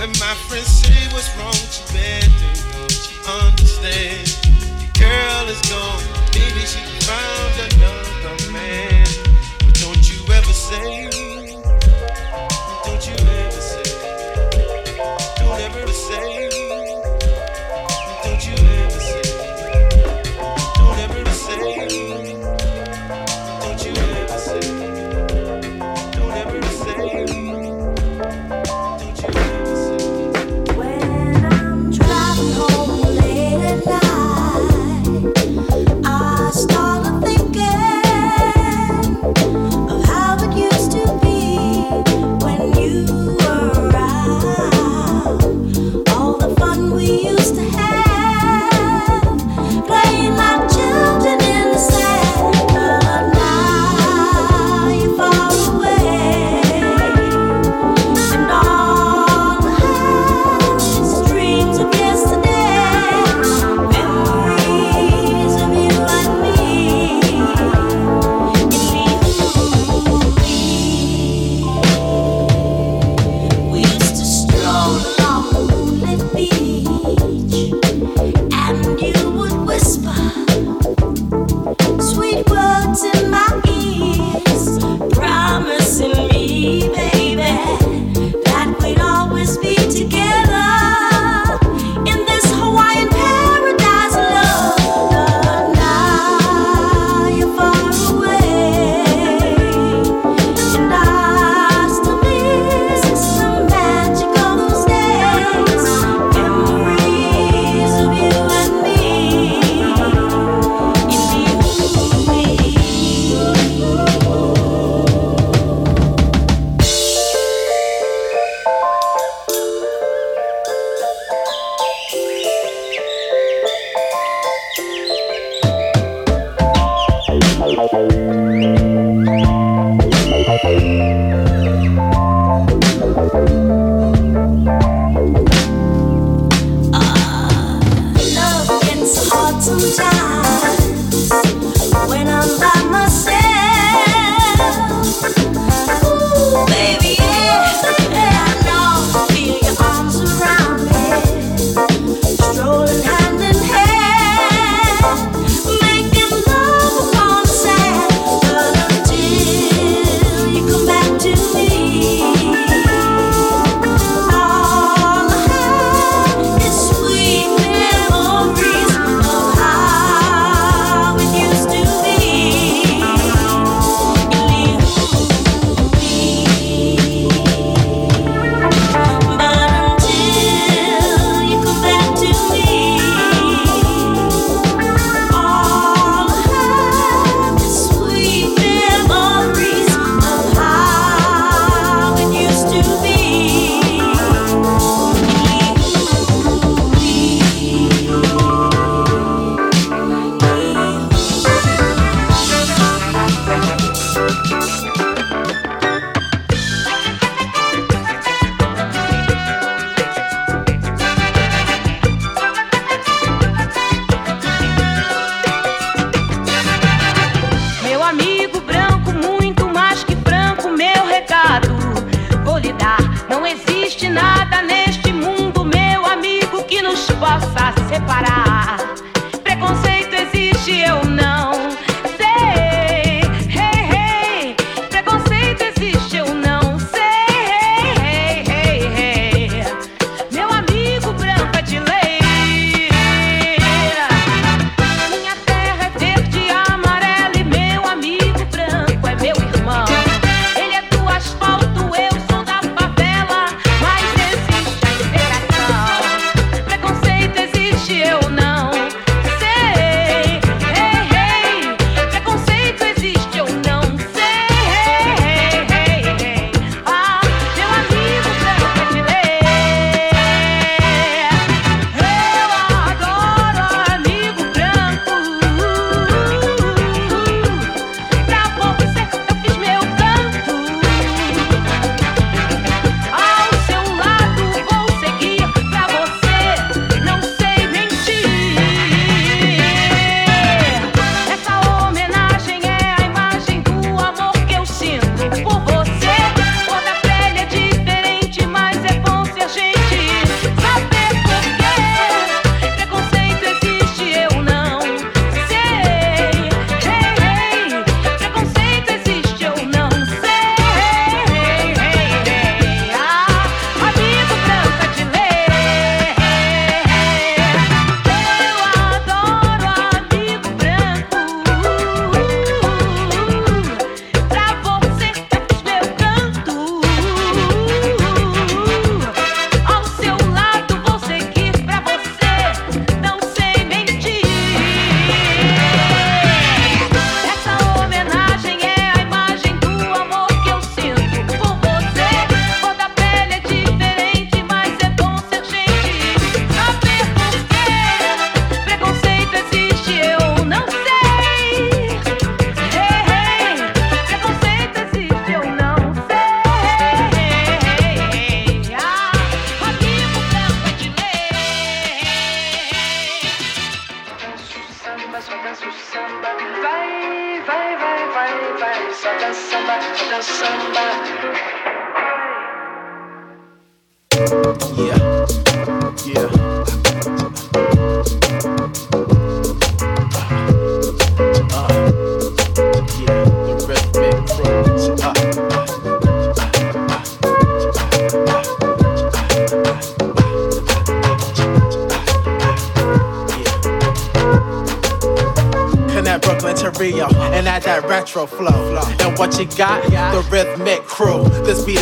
When my friend said say was wrong, too bad they don't understand. The girl is gone, maybe she found another man. But don't you ever say Não existe nada neste mundo, meu amigo, que nos possa separar.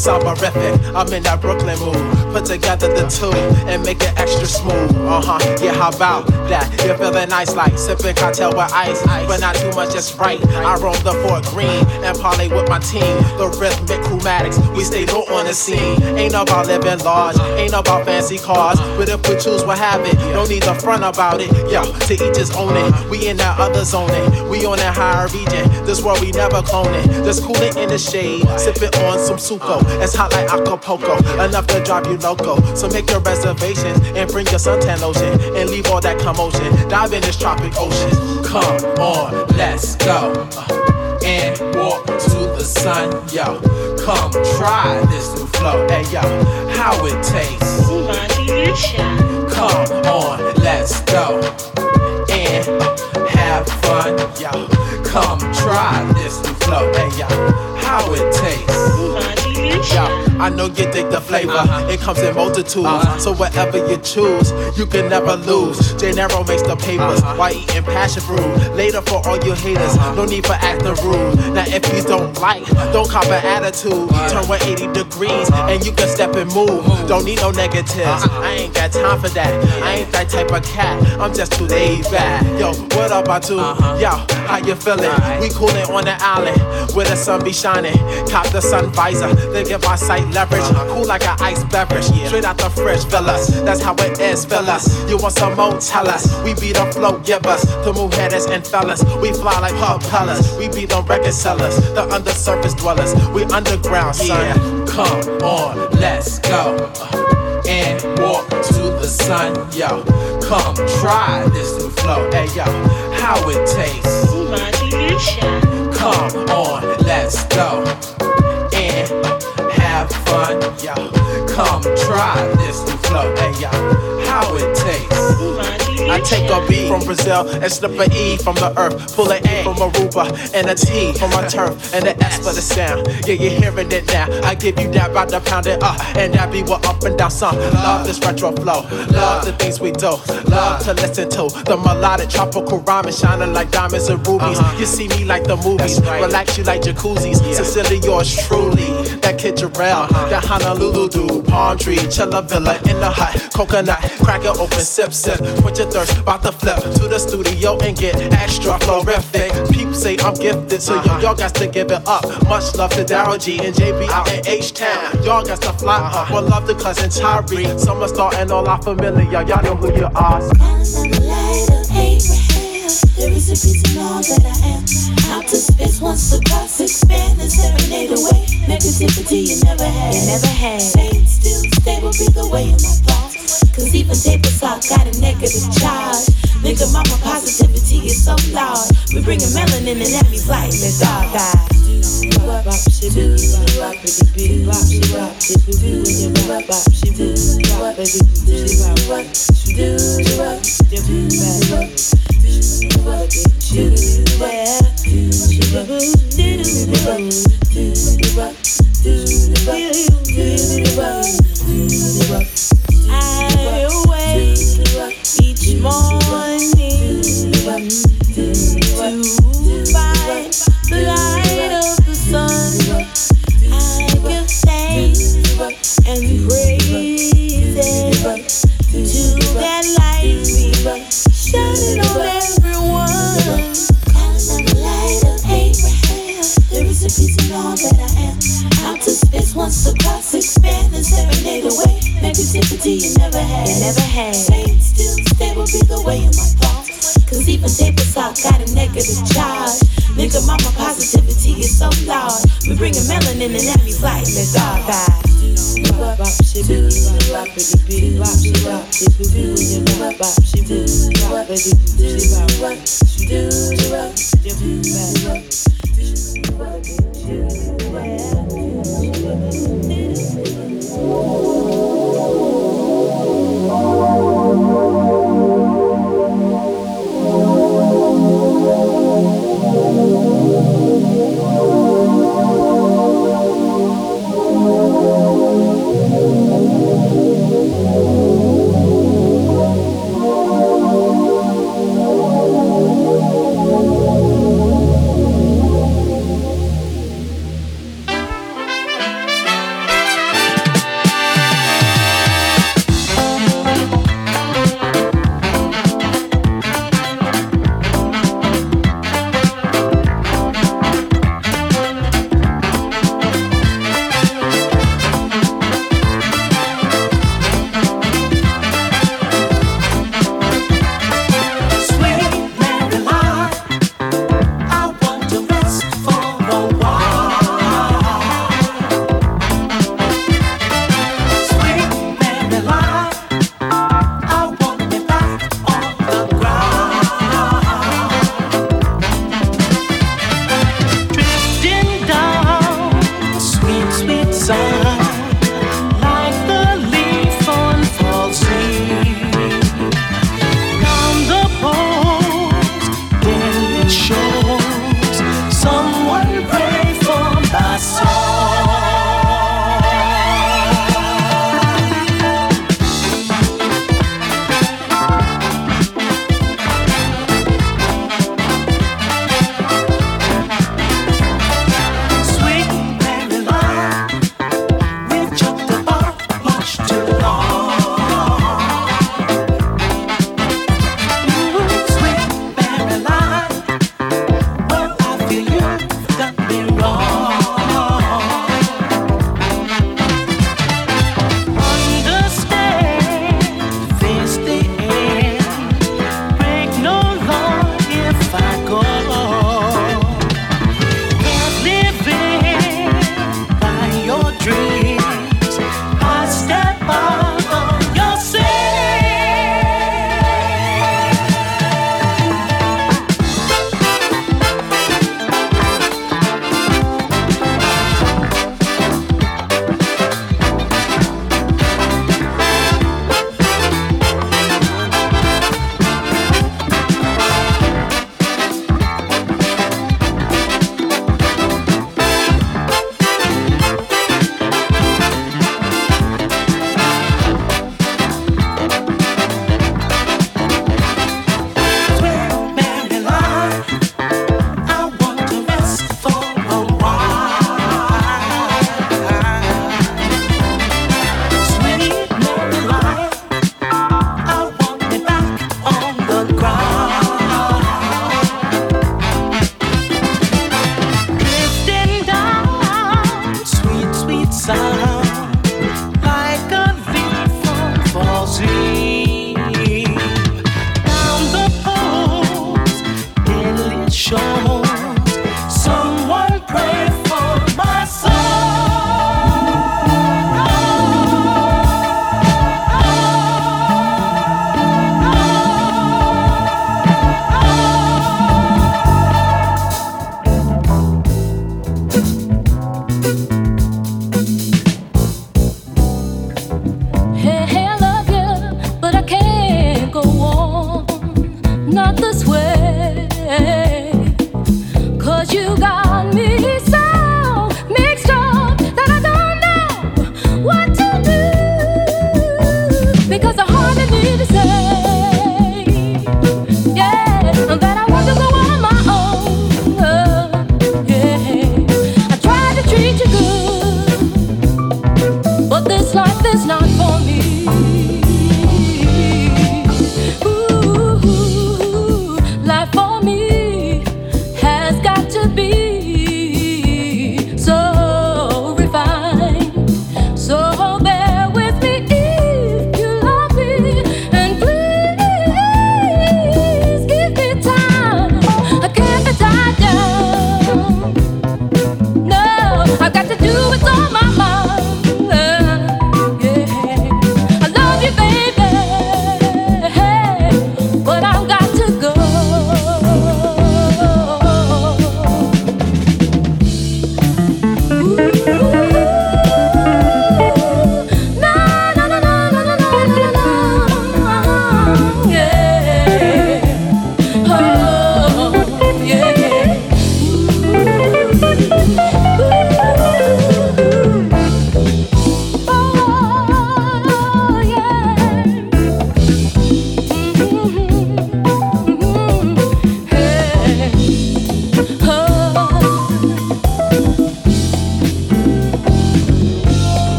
Soporific. I'm in that Brooklyn mood. Put together the two and make it extra smooth. Uh huh. Yeah, how about that? You're feeling nice like sipping cocktail with ice, but not too much, just right. I roam the Fort Greene and parlay with my team. The rhythmic chromatics, we stay low on the scene. Ain't about living large, ain't about fancy cars, but if we choose, we'll have it. No need to front about it. Yo, to each his own it. We in that other zone it. We on that higher region. This world we never clone it. Just cool it in the shade, sipping on some suco. It's hot like Acapulco, enough to drive you loco. So make your reservations and bring your suntan lotion and leave all that commotion. Dive in this tropic ocean. Come on, let's go. Uh, and walk to the sun, yo. Come try this new flow, hey yo. How it tastes. Come on, let's go. And uh, have fun, yo. Come try this new flow, hey yo. How it tastes. I know you dig the flavor, uh-huh. it comes in multitudes. Uh-huh. So whatever you choose, you can never lose. Gennaro makes the papers uh-huh. while eating passion fruit. Later for all you haters, no need for acting rude. Now if you don't like, don't cop an attitude. Turn 180 degrees and you can step and move. Don't need no negatives. I ain't got time for that. I ain't that type of cat. I'm just too laid back. Yo, what up, I do? Yo, how you feeling? We coolin' on the island where the sun be shining. Cop the sun visor, then get my sight leverage. Cool like an ice beverage. Straight out the fresh fellas. That's how it is, fellas. You want some more? Tell us. We be the flow, give us. The move headers and fellas. We fly like propellers. We be the record sellers. The undersurface dwellers. We underground, son. Yeah. Come on, let's go. Uh, and walk to the sun, yo. Come try this new flow, hey yo. How it tastes. Come on, let's go. Fun. Come try this new flow. Hey how it tastes. I take a B from Brazil and slip an E from the earth. Pull an A from Aruba and a T from my turf and an S for the sound. Yeah, you're hearing it now. I give you that by the pound it up, and that be what up and down some. Love this retro flow, love the things we do, love to listen to the melodic tropical rhyming shining like diamonds and rubies. Uh-huh. You see me like the movies, relax you like jacuzzis. Sincerely yours truly, that kid Jarrell, uh-huh. that Honolulu dude, palm tree, chilla villa in the hut, coconut, crack it open, sip sip, put your thirst, about to flip to the studio and get extra florific. People say I'm gifted, so yo, uh-huh. y'all got to give it up. Much love to Daryl G and JB out in H Town. Y'all got to fly up. Uh-huh. One love to cousin Tyree. Summer star and all our familiar. Y'all know who you are. There is a reason all that I am. Out to space once the cross expand and serenade away. Negativity you never had. You never had. Stay still, stable, be the way in my thoughts. Cause even paper sock got a negative charge. Nigga, mama positivity is so loud. We bringing melanin and that means light in the dark eyes. Do, bop, she do, bop, she do, the light once the expand and serenade away. Negativity you never had. You never had. Staying still, stable, be the way in my thoughts. Cause even table talk got a negative charge. Nigga, mama positivity is so loud. We bringing melanin and that means light in the dark eye. Bop,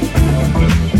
Thank you.